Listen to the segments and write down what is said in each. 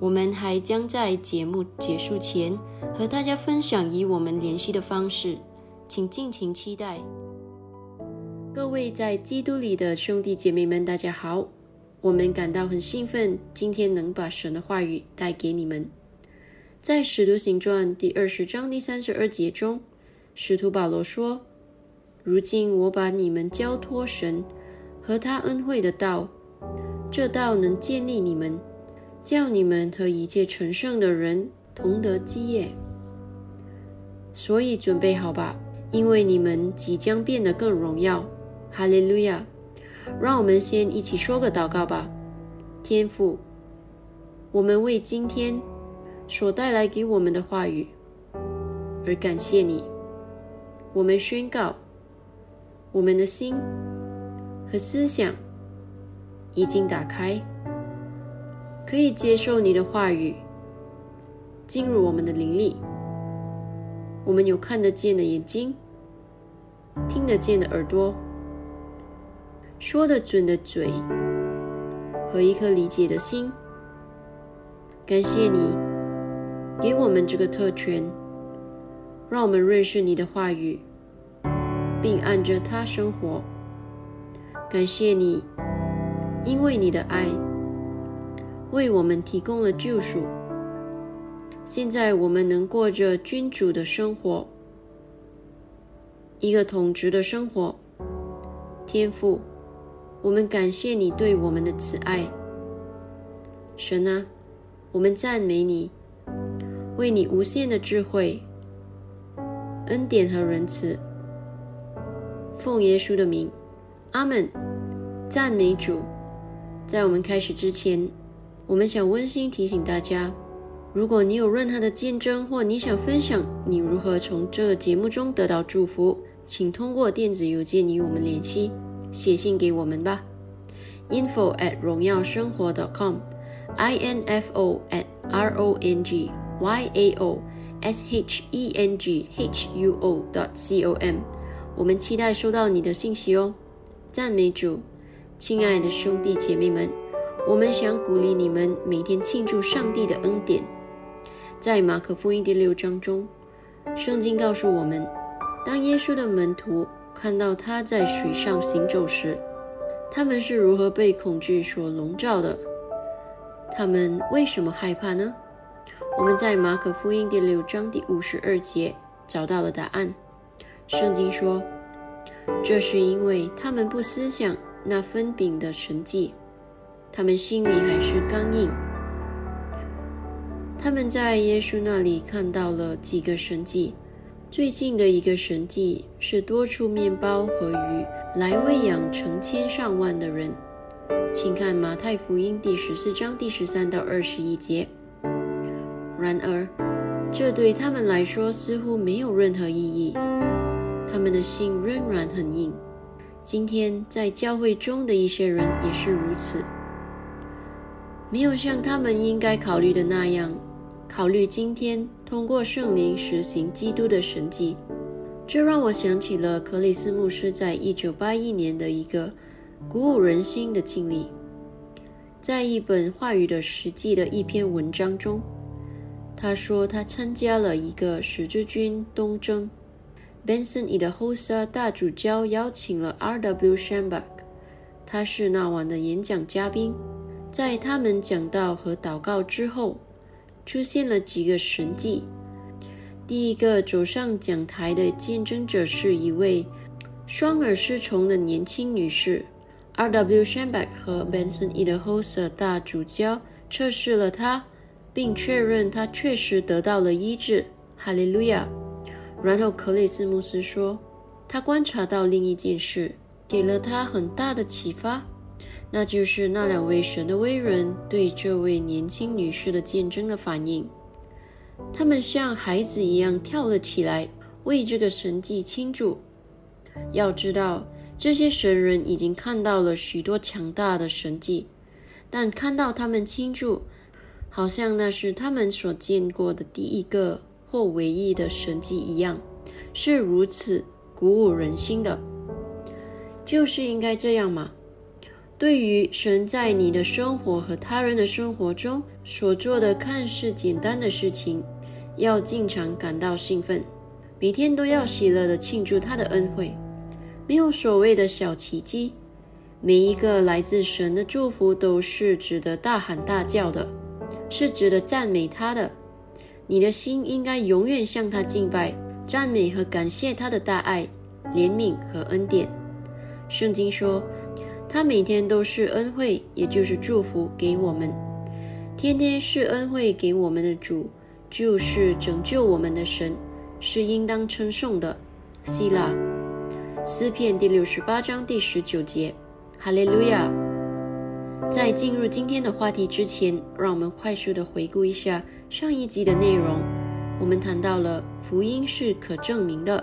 我们还将在节目结束前和大家分享与我们联系的方式，请尽情期待。各位在基督里的兄弟姐妹们，大家好！我们感到很兴奋，今天能把神的话语带给你们。在《使徒行传》第二十章第三十二节中，使徒保罗说：“如今我把你们交托神和他恩惠的道，这道能建立你们。”叫你们和一切纯圣的人同得基业，所以准备好吧，因为你们即将变得更荣耀。哈利路亚！让我们先一起说个祷告吧。天父，我们为今天所带来给我们的话语而感谢你。我们宣告，我们的心和思想已经打开，可以接受你的话语进入我们的灵里。我们有看得见的眼睛，听得见的耳朵。说得准的嘴和一颗理解的心，感谢你给我们这个特权，让我们认识你的话语，并按着它生活。感谢你，因为你的爱为我们提供了救赎。现在我们能过着君主的生活，一个统治的生活，天赋。我们感谢你对我们的慈爱，神啊，我们赞美你，为你无限的智慧、恩典和仁慈。奉耶稣的名，阿门。赞美主。在我们开始之前，我们想温馨提醒大家：如果你有任何的见证，或你想分享你如何从这个节目中得到祝福，请通过电子邮件与我们联系。写信给我们吧，info at 荣耀生活 .com，i n f o at r o n g y a o s h e n g h u o dot c o m，我们期待收到你的信息哦。赞美主，亲爱的兄弟姐妹们，我们想鼓励你们每天庆祝上帝的恩典。在马可福音第六章中，圣经告诉我们，当耶稣的门徒。看到他在水上行走时，他们是如何被恐惧所笼罩的？他们为什么害怕呢？我们在马可福音第六章第五十二节找到了答案。圣经说：“这是因为他们不思想那分饼的神迹，他们心里还是刚硬。他们在耶稣那里看到了几个神迹。”最近的一个神迹是多出面包和鱼来喂养成千上万的人，请看马太福音第十四章第十三到二十一节。然而，这对他们来说似乎没有任何意义，他们的心仍然很硬。今天在教会中的一些人也是如此，没有像他们应该考虑的那样。考虑今天通过圣灵实行基督的神迹，这让我想起了克里斯牧师在一九八一年的一个鼓舞人心的经历。在一本话语的实际的一篇文章中，他说他参加了一个十字军东征，Benson i d h o s a 大主教邀请了 R.W. Shambach，他是那晚的演讲嘉宾。在他们讲道和祷告之后。出现了几个神迹。第一个走上讲台的见证者是一位双耳失聪的年轻女士。R.W. Shambach 和 Benson Edhoser 大主教测试了她，并确认她确实得到了医治。哈利路亚！然后克里斯牧师说，他观察到另一件事，给了他很大的启发。那就是那两位神的威人对这位年轻女士的见证的反应。他们像孩子一样跳了起来，为这个神迹庆祝。要知道，这些神人已经看到了许多强大的神迹，但看到他们庆祝，好像那是他们所见过的第一个或唯一的神迹一样，是如此鼓舞人心的。就是应该这样嘛。对于神在你的生活和他人的生活中所做的看似简单的事情，要经常感到兴奋，每天都要喜乐地庆祝他的恩惠。没有所谓的小奇迹，每一个来自神的祝福都是值得大喊大叫的，是值得赞美他的。你的心应该永远向他敬拜、赞美和感谢他的大爱、怜悯和恩典。圣经说。他每天都是恩惠，也就是祝福给我们。天天是恩惠给我们的主，就是拯救我们的神，是应当称颂的。希腊。诗篇第六十八章第十九节，哈利路亚。在进入今天的话题之前，让我们快速的回顾一下上一集的内容。我们谈到了福音是可证明的。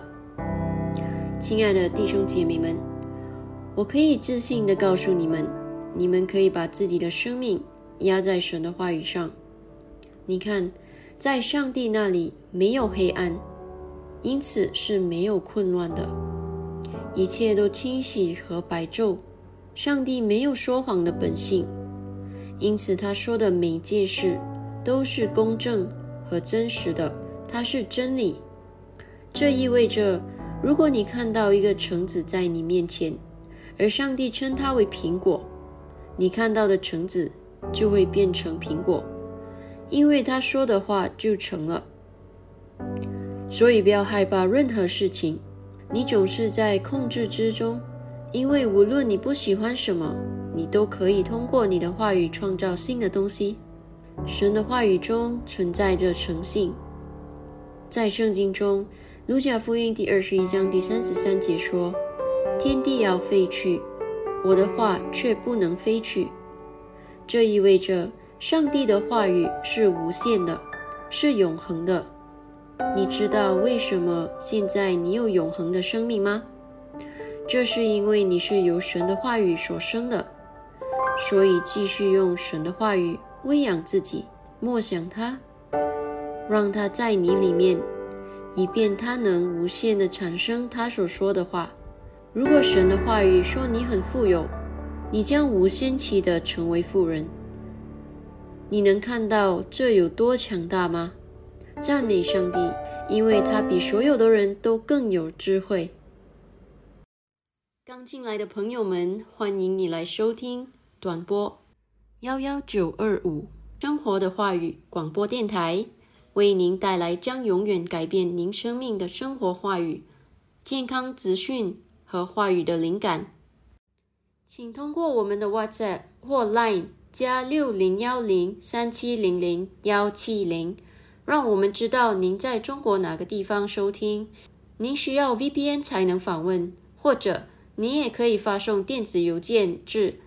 亲爱的弟兄姐妹们，我可以自信的告诉你们，你们可以把自己的生命压在神的话语上。你看，在上帝那里没有黑暗，因此是没有混乱的。一切都清晰和白昼，上帝没有说谎的本性，因此他说的每件事都是公正和真实的，它是真理。这意味着，如果你看到一个橙子在你面前，而上帝称它为苹果，你看到的橙子就会变成苹果，因为他说的话就成了。所以不要害怕任何事情。你总是在控制之中，因为无论你不喜欢什么，你都可以通过你的话语创造新的东西。神的话语中存在着诚信。在圣经中，《路加福音》第二十一章第三十三节说：“天地要废去，我的话却不能飞去。”这意味着上帝的话语是无限的，是永恒的。你知道为什么现在你有永恒的生命吗？这是因为你是由神的话语所生的，所以继续用神的话语喂养自己，默想它，让它在你里面，以便它能无限的产生他所说的话。如果神的话语说你很富有，你将无限期的成为富人。你能看到这有多强大吗？赞美上帝，因为他比所有的人都更有智慧。刚进来的朋友们，欢迎你来收听短波幺幺九二五生活的话语广播电台，为您带来将永远改变您生命的生活话语、健康资讯和话语的灵感。请通过我们的 WhatsApp 或 Line 加六零幺零三七零零幺七零。让我们知道您在中国哪个地方收听。您需要 VPN 才能访问，或者您也可以发送电子邮件至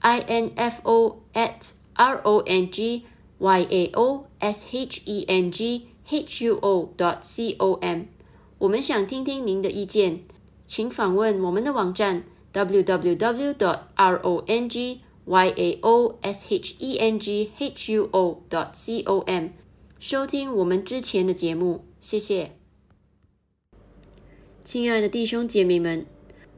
info at rongyao.shenghuo.dot.com。我们想听听您的意见，请访问我们的网站 www.dot.rongyao.shenghuo.dot.com。收听我们之前的节目，谢谢，亲爱的弟兄姐妹们，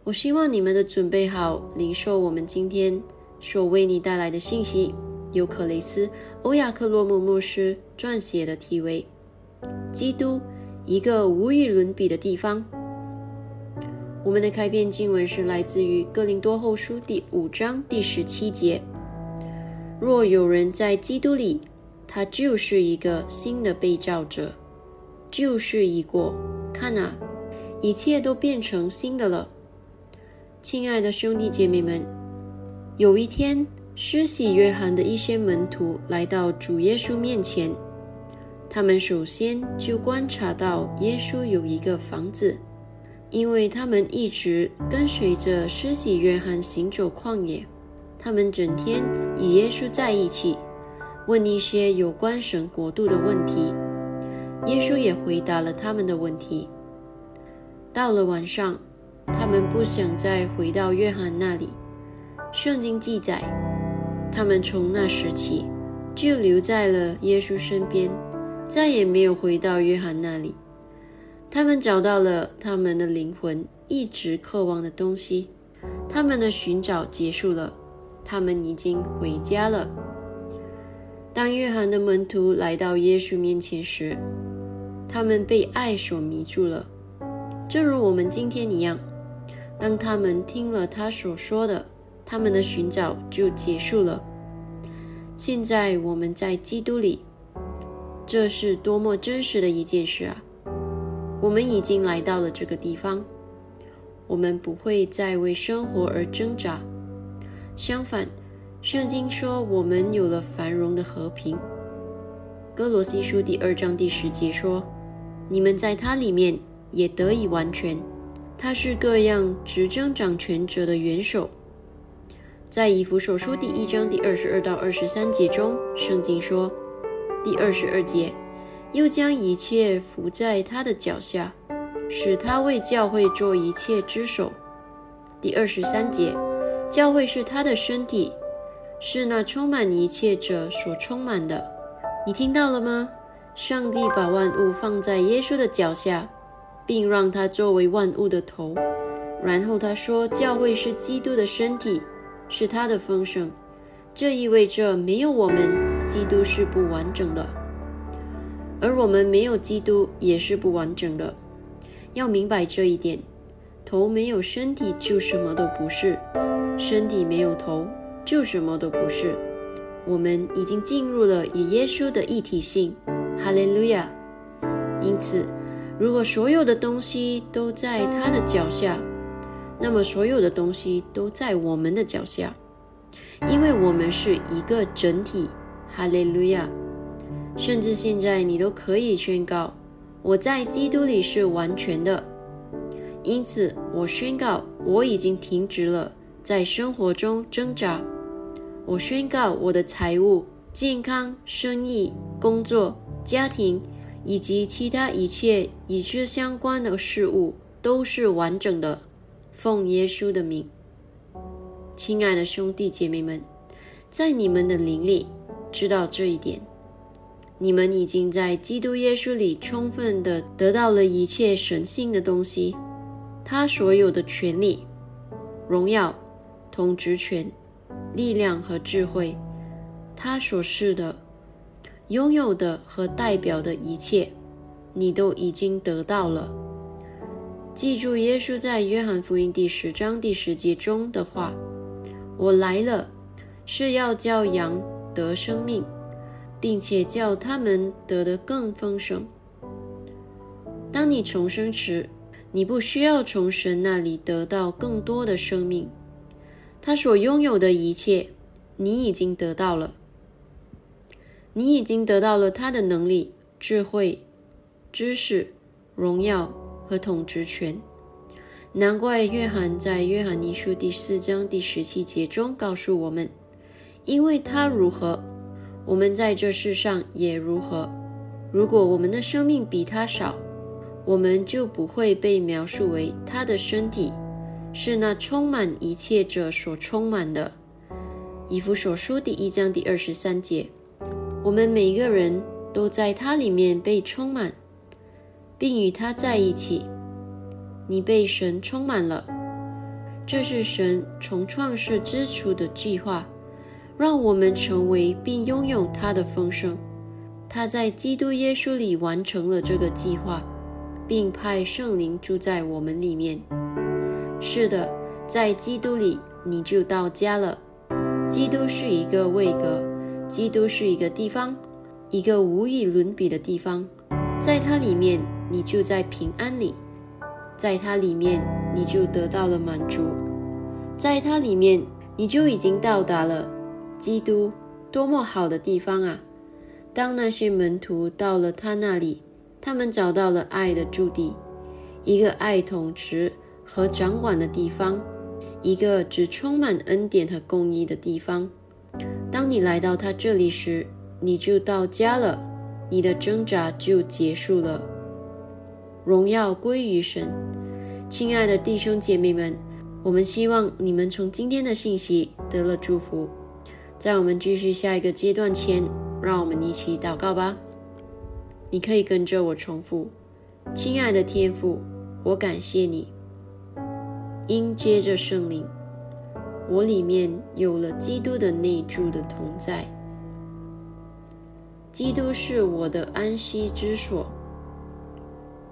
我希望你们都准备好领受我们今天所为你带来的信息。由克雷斯·欧亚克洛姆牧师撰写的题为《基督：一个无与伦比的地方》。我们的开篇经文是来自于《哥林多后书》第五章第十七节：“若有人在基督里。”他就是一个新的被造者，就是已过，看啊，一切都变成新的了。亲爱的兄弟姐妹们，有一天，施洗约翰的一些门徒来到主耶稣面前，他们首先就观察到耶稣有一个房子，因为他们一直跟随着施洗约翰行走旷野，他们整天与耶稣在一起。问一些有关神国度的问题，耶稣也回答了他们的问题。到了晚上，他们不想再回到约翰那里。圣经记载，他们从那时起就留在了耶稣身边，再也没有回到约翰那里。他们找到了他们的灵魂一直渴望的东西，他们的寻找结束了，他们已经回家了。当约翰的门徒来到耶稣面前时，他们被爱所迷住了，正如我们今天一样。当他们听了他所说的，他们的寻找就结束了。现在我们在基督里，这是多么真实的一件事啊！我们已经来到了这个地方，我们不会再为生活而挣扎，相反。圣经说：“我们有了繁荣的和平。”哥罗西书第二章第十节说：“你们在他里面也得以完全，他是各样执政掌权者的元首。在以弗所书第一章第二十二到二十三节中，圣经说：“第二十二节，又将一切伏在他的脚下，使他为教会做一切之首。”第二十三节，教会是他的身体，是那充满一切者所充满的。你听到了吗？上帝把万物放在耶稣的脚下。并让他作为万物的头，然后他说：“教会是基督的身体，是他的丰盛。”这意味着没有我们，基督是不完整的；而我们没有基督也是不完整的。要明白这一点：头没有身体就什么都不是，身体没有头就什么都不是。我们已经进入了与耶稣的一体性，哈利路亚！因此。如果所有的东西都在他的脚下，那么所有的东西都在我们的脚下，因为我们是一个整体。哈利路亚！甚至现在你都可以宣告：我在基督里是完全的。因此，我宣告我已经停止了在生活中挣扎。我宣告我的财务、健康、生意、工作、家庭。以及其他一切与之相关的事物都是完整的。奉耶稣的名，亲爱的兄弟姐妹们，在你们的灵里知道这一点，你们已经在基督耶稣里充分的得到了一切神性的东西，他所有的权利、荣耀、统治权、力量和智慧，他所示的。拥有的和代表的一切，你都已经得到了。记住耶稣在约翰福音第十章第十节中的话：“我来了，是要叫羊得生命，并且叫他们得的更丰盛。”当你重生时，你不需要从神那里得到更多的生命，他所拥有的一切，你已经得到了。你已经得到了他的能力、智慧、知识、荣耀和统治权。难怪约翰在约翰一书第四章第十七节中告诉我们：“因为他如何，我们在这世上也如何。如果我们的生命比他少，我们就不会被描述为他的身体是那充满一切者所充满的。”以弗所书第一章第二十三节。我们每个人都在它里面被充满，并与他在一起。你被神充满了，这是神从创世之初的计划，让我们成为并拥有他的丰盛。他在基督耶稣里完成了这个计划，并派圣灵住在我们里面。是的，在基督里你就到家了。基督是一个位格。基督是一个地方，一个无与伦比的地方，在它里面，你就在平安里；在它里面，你就得到了满足；在它里面，你就已经到达了基督多么好的地方啊！当那些门徒到了他那里，他们找到了爱的驻地，一个爱统治和掌管的地方，一个只充满恩典和公义的地方。当你来到他这里时，你就到家了，你的挣扎就结束了。荣耀归于神，亲爱的弟兄姐妹们，我们希望你们从今天的信息得了祝福。在我们继续下一个阶段前，让我们一起祷告吧。你可以跟着我重复：亲爱的天父，我感谢你，因接着圣灵。我里面有了基督的内住的同在，基督是我的安息之所、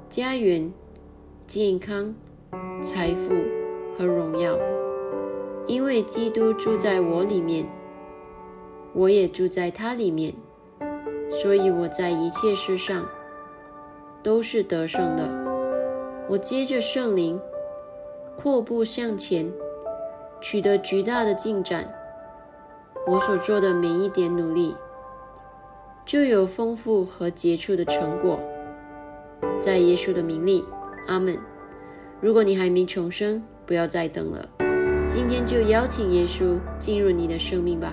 家园、健康、财富和荣耀。因为基督住在我里面，我也住在他里面，所以我在一切事上都是得胜的。我接着圣灵阔步向前。取得巨大的进展，我所做的每一点努力，就有丰富和杰出的成果。在耶稣的名里，阿门。如果你还没重生，不要再等了，今天就邀请耶稣进入你的生命吧。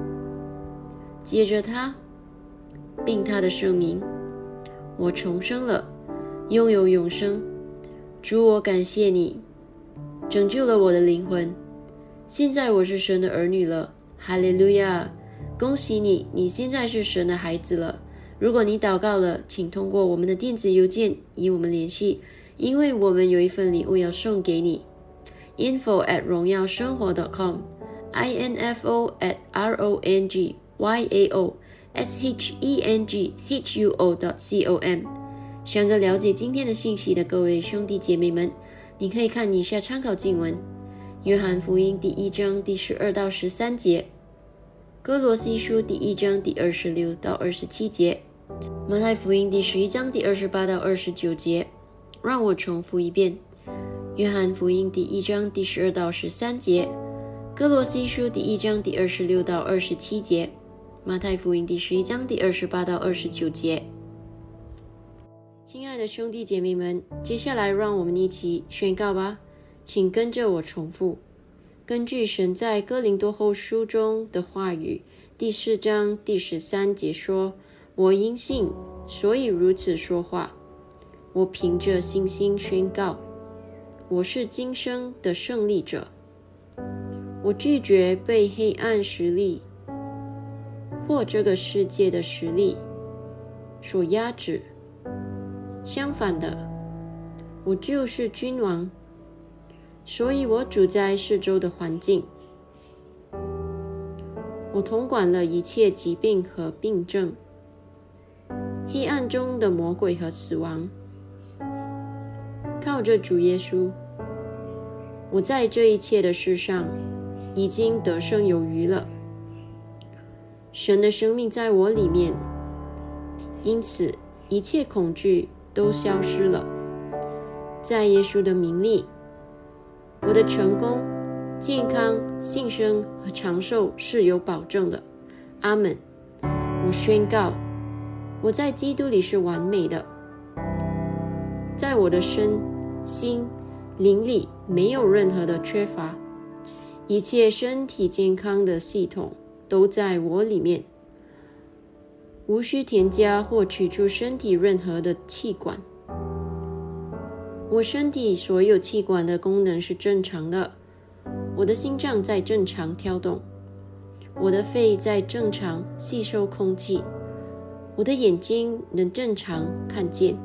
接着他，并他的圣名，我重生了，拥有永生。主，我感谢你，拯救了我的灵魂。现在我是神的儿女了，哈利路亚！恭喜你，你现在是神的孩子了。如果你祷告了，请通过我们的电子邮件与我们联系。因为我们有一份礼物要送给你，info at 荣耀生活 .com，i n f o at r o n g y a o s h e n g h u o dot c o m。想个了解今天的信息的各位兄弟姐妹们，你可以看以下参考经文：约翰福音第一章第十二到十三节，哥罗西书第一章第二十六到二十七节，马太福音第十一章第二十八到二十九节。让我重复一遍：约翰福音第一章第十二到十三节，哥罗西书第一章第二十六到二十七节，马太福音第十一章第二十八到二十九节。亲爱的兄弟姐妹们，接下来让我们一起宣告吧，请跟着我重复。根据神在哥林多后书中的话语，第四章第十三节说：“我因信，所以如此说话。”我凭着信心宣告，我是今生的胜利者。我拒绝被黑暗实力或这个世界的实力所压制。相反的，我就是君王，所以我主宰四周的环境。我统管了一切疾病和病症，黑暗中的魔鬼和死亡。靠着主耶稣，我在这一切的事上已经得胜有余了。神的生命在我里面，因此一切恐惧都消失了。在耶稣的名里，我的成功、健康、幸生和长寿是有保证的。阿门。我宣告，我在基督里是完美的，在我的身。心灵里没有任何的缺乏，一切身体健康的系统都在我里面，无需添加或取出身体任何的器官。我身体所有器官的功能是正常的，我的心脏在正常跳动，我的肺在正常吸收空气，我的眼睛能正常看见。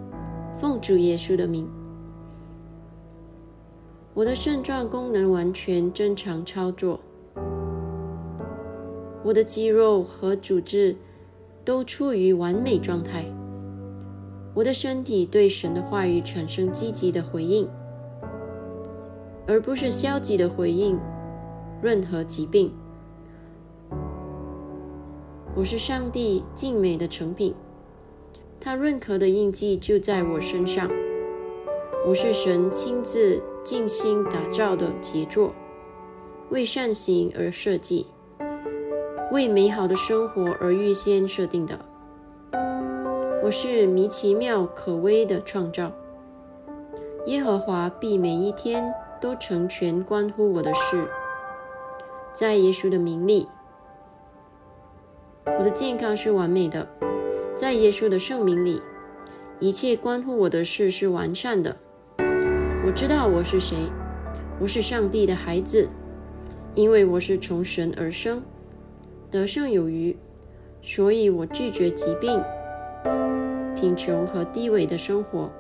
奉主耶稣的名。我的肾脏功能完全正常操作，我的肌肉和组织都处于完美状态。我的身体对神的话语产生积极的回应，而不是消极的回应任何疾病。我是上帝静美的成品，他认可的印记就在我身上。我是神亲自。精心打造的杰作，为善行而设计，为美好的生活而预先设定的。我是迷奇妙可微的创造，耶和华必每一天都成全关乎我的事。在耶稣的名里，我的健康是完美的。在耶稣的圣名里，一切关乎我的事是完善的。我知道我是谁，我是上帝的孩子，因为我是从神而生，得胜有余，所以我拒绝疾病、贫穷和低微的生活。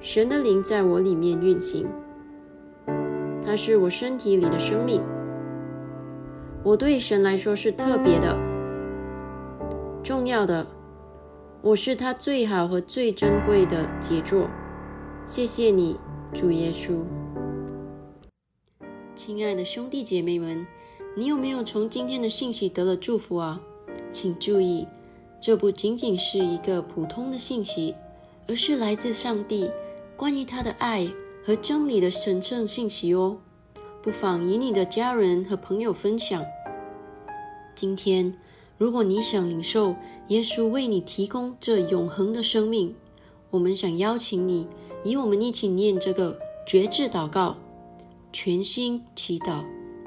神的灵在我里面运行，它是我身体里的生命。我对神来说是特别的、重要的，我是他最好和最珍贵的杰作。谢谢你，主耶稣。亲爱的兄弟姐妹们，你有没有从今天的信息得了祝福啊？请注意，这不仅仅是一个普通的信息，而是来自上帝关于他的爱和真理的神圣信息哦。不妨与你的家人和朋友分享。今天，如果你想领受耶稣为你提供这永恒的生命，我们想邀请你，与我们一起念这个绝志祷告。全心祈祷，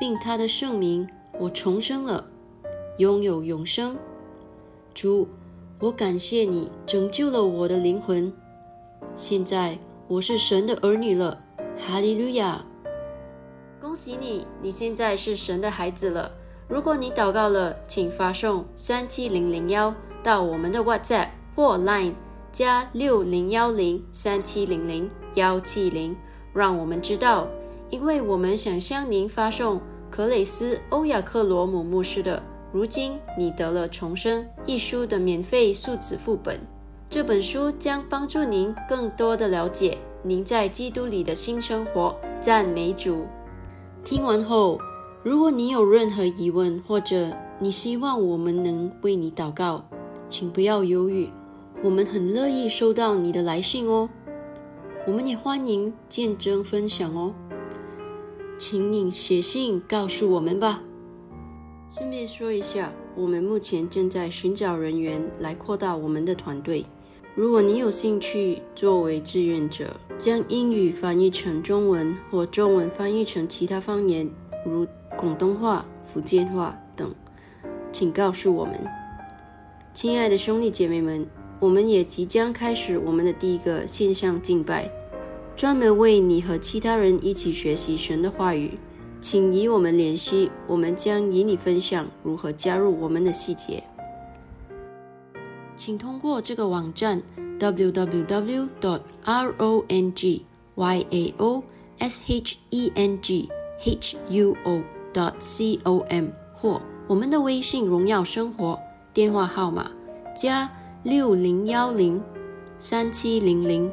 并他的圣名，我重生了，拥有永生。主，我感谢你拯救了我的灵魂。现在我是神的儿女了，哈利路亚！恭喜你，你现在是神的孩子了。如果你祷告了，请发送三七零零幺到我们的 WhatsApp 或 Line 加六零幺零三七零零幺七零，让我们知道。因为我们想向您发送克雷斯·欧亚克罗姆牧师的《如今你得了重生》一书的免费数字副本，这本书将帮助您更多的了解您在基督里的新生活。赞美主！听完后，如果你有任何疑问，或者你希望我们能为你祷告，请不要犹豫，我们很乐意收到你的来信哦。我们也欢迎见证分享哦。请你写信告诉我们吧。顺便说一下，我们目前正在寻找人员来扩大我们的团队。如果你有兴趣作为志愿者，将英语翻译成中文或中文翻译成其他方言，如广东话、福建话等，请告诉我们。亲爱的兄弟姐妹们，我们也即将开始我们的第一个线上敬拜。专门为你和其他人一起学习神的话语，请与我们联系，我们将与你分享如何加入我们的细节。请通过这个网站 www.dot.rongyao.shenghuo.dot.com 或我们的微信“荣耀生活”电话号码加六零幺零三七零零。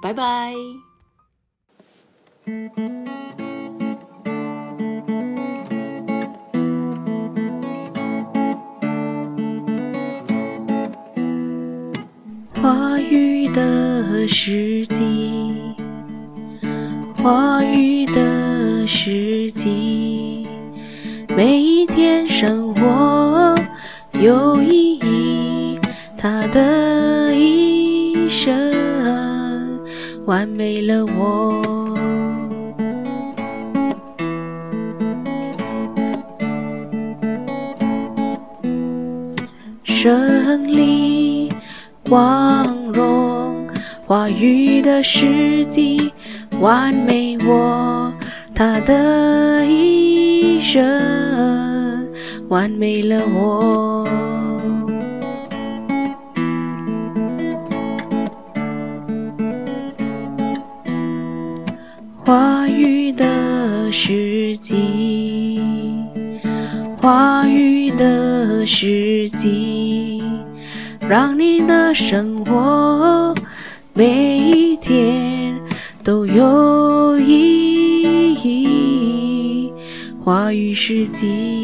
拜拜。话语的时机，话语的时机，每一天生活有意义，他的一生完美了我。胜利光荣，话语的时机完美，我他的一生完美了我。花语的时机，花语的。时机，让你的生活每一天都有意义。花语时机。